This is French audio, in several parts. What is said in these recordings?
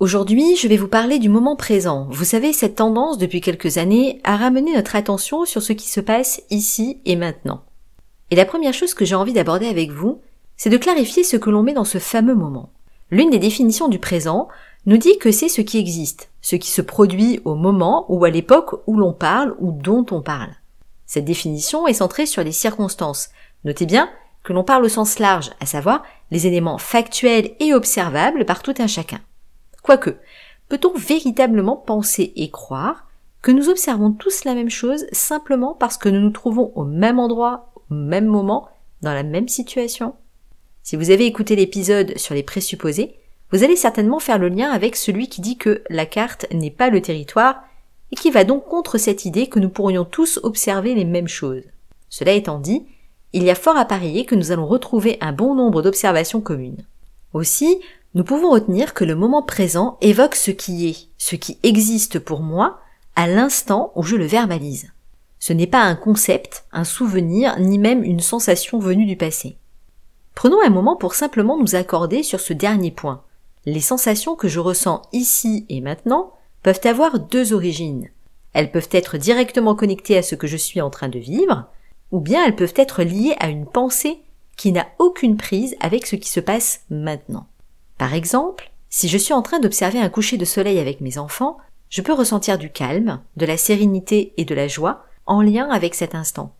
Aujourd'hui, je vais vous parler du moment présent. Vous savez, cette tendance depuis quelques années à ramener notre attention sur ce qui se passe ici et maintenant. Et la première chose que j'ai envie d'aborder avec vous, c'est de clarifier ce que l'on met dans ce fameux moment. L'une des définitions du présent nous dit que c'est ce qui existe, ce qui se produit au moment ou à l'époque où l'on parle ou dont on parle. Cette définition est centrée sur les circonstances. Notez bien que l'on parle au sens large, à savoir les éléments factuels et observables par tout un chacun. Quoique, peut-on véritablement penser et croire que nous observons tous la même chose simplement parce que nous nous trouvons au même endroit, au même moment, dans la même situation? Si vous avez écouté l'épisode sur les présupposés, vous allez certainement faire le lien avec celui qui dit que la carte n'est pas le territoire et qui va donc contre cette idée que nous pourrions tous observer les mêmes choses. Cela étant dit, il y a fort à parier que nous allons retrouver un bon nombre d'observations communes. Aussi, nous pouvons retenir que le moment présent évoque ce qui est, ce qui existe pour moi à l'instant où je le verbalise. Ce n'est pas un concept, un souvenir, ni même une sensation venue du passé. Prenons un moment pour simplement nous accorder sur ce dernier point. Les sensations que je ressens ici et maintenant peuvent avoir deux origines. Elles peuvent être directement connectées à ce que je suis en train de vivre, ou bien elles peuvent être liées à une pensée qui n'a aucune prise avec ce qui se passe maintenant. Par exemple, si je suis en train d'observer un coucher de soleil avec mes enfants, je peux ressentir du calme, de la sérénité et de la joie en lien avec cet instant.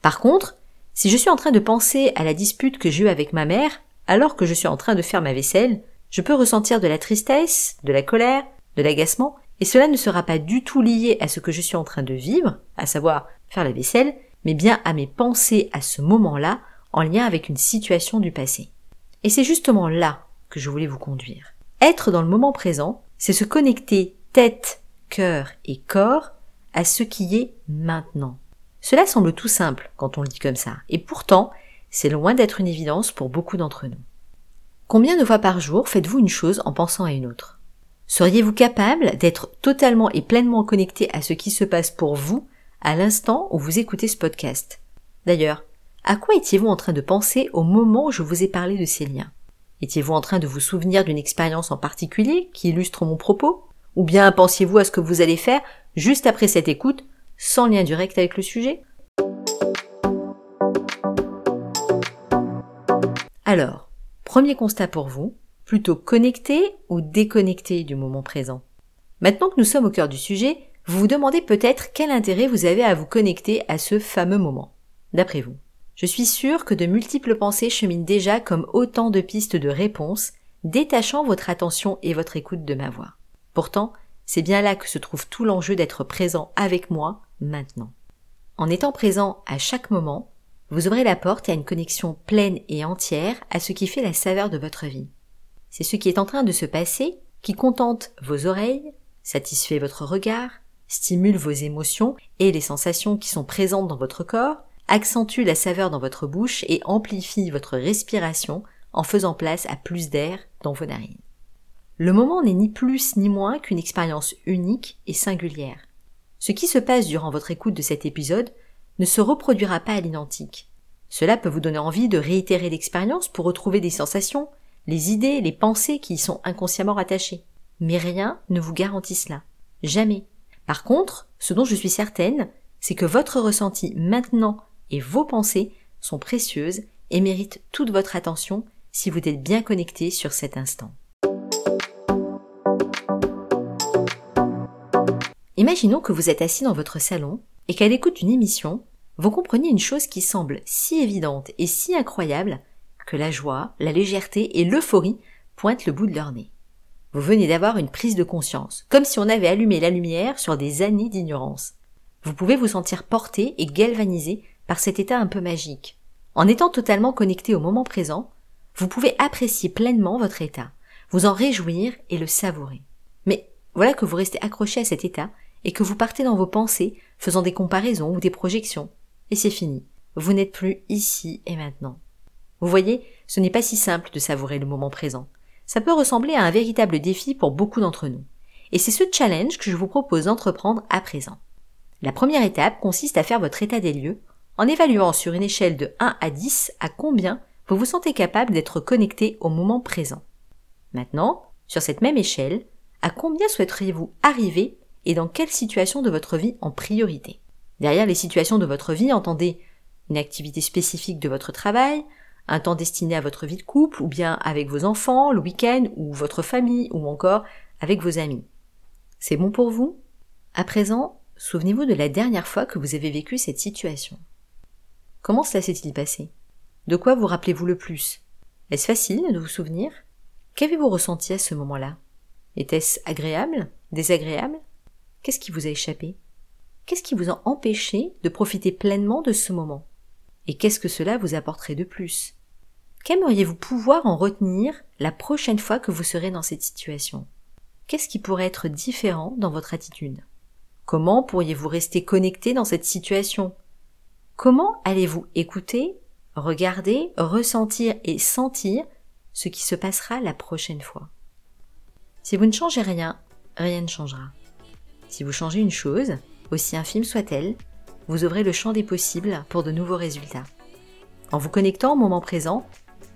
Par contre, si je suis en train de penser à la dispute que j'ai eue avec ma mère, alors que je suis en train de faire ma vaisselle, je peux ressentir de la tristesse, de la colère, de l'agacement, et cela ne sera pas du tout lié à ce que je suis en train de vivre, à savoir faire la vaisselle, mais bien à mes pensées à ce moment-là, en lien avec une situation du passé. Et c'est justement là que je voulais vous conduire. Être dans le moment présent, c'est se connecter tête, cœur et corps à ce qui est maintenant. Cela semble tout simple quand on le dit comme ça, et pourtant, c'est loin d'être une évidence pour beaucoup d'entre nous. Combien de fois par jour faites-vous une chose en pensant à une autre? Seriez-vous capable d'être totalement et pleinement connecté à ce qui se passe pour vous à l'instant où vous écoutez ce podcast? D'ailleurs, à quoi étiez-vous en train de penser au moment où je vous ai parlé de ces liens? Étiez-vous en train de vous souvenir d'une expérience en particulier qui illustre mon propos? Ou bien pensiez-vous à ce que vous allez faire juste après cette écoute, sans lien direct avec le sujet? Alors, premier constat pour vous, plutôt connecté ou déconnecté du moment présent? Maintenant que nous sommes au cœur du sujet, vous vous demandez peut-être quel intérêt vous avez à vous connecter à ce fameux moment, d'après vous. Je suis sûre que de multiples pensées cheminent déjà comme autant de pistes de réponses, détachant votre attention et votre écoute de ma voix. Pourtant, c'est bien là que se trouve tout l'enjeu d'être présent avec moi maintenant. En étant présent à chaque moment, vous ouvrez la porte à une connexion pleine et entière à ce qui fait la saveur de votre vie. C'est ce qui est en train de se passer qui contente vos oreilles, satisfait votre regard, stimule vos émotions et les sensations qui sont présentes dans votre corps, accentue la saveur dans votre bouche et amplifie votre respiration en faisant place à plus d'air dans vos narines. Le moment n'est ni plus ni moins qu'une expérience unique et singulière. Ce qui se passe durant votre écoute de cet épisode ne se reproduira pas à l'identique. Cela peut vous donner envie de réitérer l'expérience pour retrouver des sensations, les idées, les pensées qui y sont inconsciemment rattachées. Mais rien ne vous garantit cela. Jamais. Par contre, ce dont je suis certaine, c'est que votre ressenti maintenant et vos pensées sont précieuses et méritent toute votre attention si vous êtes bien connecté sur cet instant. Imaginons que vous êtes assis dans votre salon et qu'à l'écoute d'une émission, vous compreniez une chose qui semble si évidente et si incroyable que la joie, la légèreté et l'euphorie pointent le bout de leur nez. Vous venez d'avoir une prise de conscience, comme si on avait allumé la lumière sur des années d'ignorance. Vous pouvez vous sentir porté et galvanisé par cet état un peu magique. En étant totalement connecté au moment présent, vous pouvez apprécier pleinement votre état, vous en réjouir et le savourer. Mais Voilà que vous restez accroché à cet état et que vous partez dans vos pensées, faisant des comparaisons ou des projections. Et c'est fini. Vous n'êtes plus ici et maintenant. Vous voyez, ce n'est pas si simple de savourer le moment présent. Ça peut ressembler à un véritable défi pour beaucoup d'entre nous. Et c'est ce challenge que je vous propose d'entreprendre à présent. La première étape consiste à faire votre état des lieux en évaluant sur une échelle de 1 à 10 à combien vous vous sentez capable d'être connecté au moment présent? Maintenant, sur cette même échelle, à combien souhaiteriez-vous arriver et dans quelle situation de votre vie en priorité? Derrière les situations de votre vie, entendez une activité spécifique de votre travail, un temps destiné à votre vie de couple, ou bien avec vos enfants, le week-end, ou votre famille, ou encore avec vos amis. C'est bon pour vous? À présent, souvenez-vous de la dernière fois que vous avez vécu cette situation. Comment cela s'est-il passé? De quoi vous rappelez-vous le plus? Est-ce facile de vous souvenir? Qu'avez-vous ressenti à ce moment-là? Était-ce agréable? Désagréable? Qu'est-ce qui vous a échappé? Qu'est-ce qui vous a empêché de profiter pleinement de ce moment? Et qu'est-ce que cela vous apporterait de plus? Qu'aimeriez-vous pouvoir en retenir la prochaine fois que vous serez dans cette situation? Qu'est-ce qui pourrait être différent dans votre attitude? Comment pourriez-vous rester connecté dans cette situation? Comment allez-vous écouter, regarder, ressentir et sentir ce qui se passera la prochaine fois? Si vous ne changez rien, rien ne changera. Si vous changez une chose, aussi infime soit-elle, vous ouvrez le champ des possibles pour de nouveaux résultats. En vous connectant au moment présent,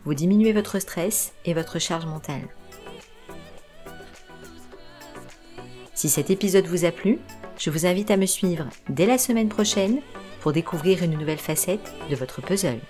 vous diminuez votre stress et votre charge mentale. Si cet épisode vous a plu, je vous invite à me suivre dès la semaine prochaine pour découvrir une nouvelle facette de votre puzzle.